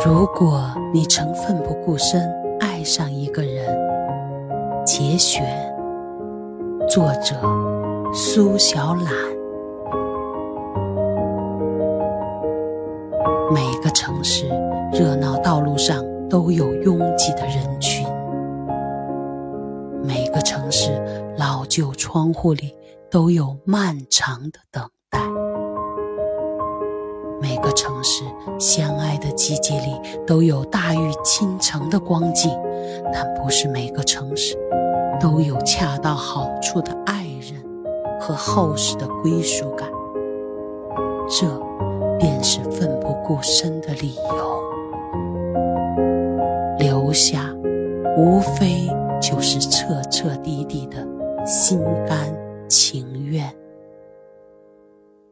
如果你曾奋不顾身爱上一个人，节选，作者苏小懒。每个城市热闹道路上都有拥挤的人群，每个城市老旧窗户里都有漫长的等待。每个城市相爱的季节里都有大雨倾城的光景，但不是每个城市都有恰到好处的爱人和厚实的归属感。这便是奋不顾身的理由。留下，无非就是彻彻底底的心甘。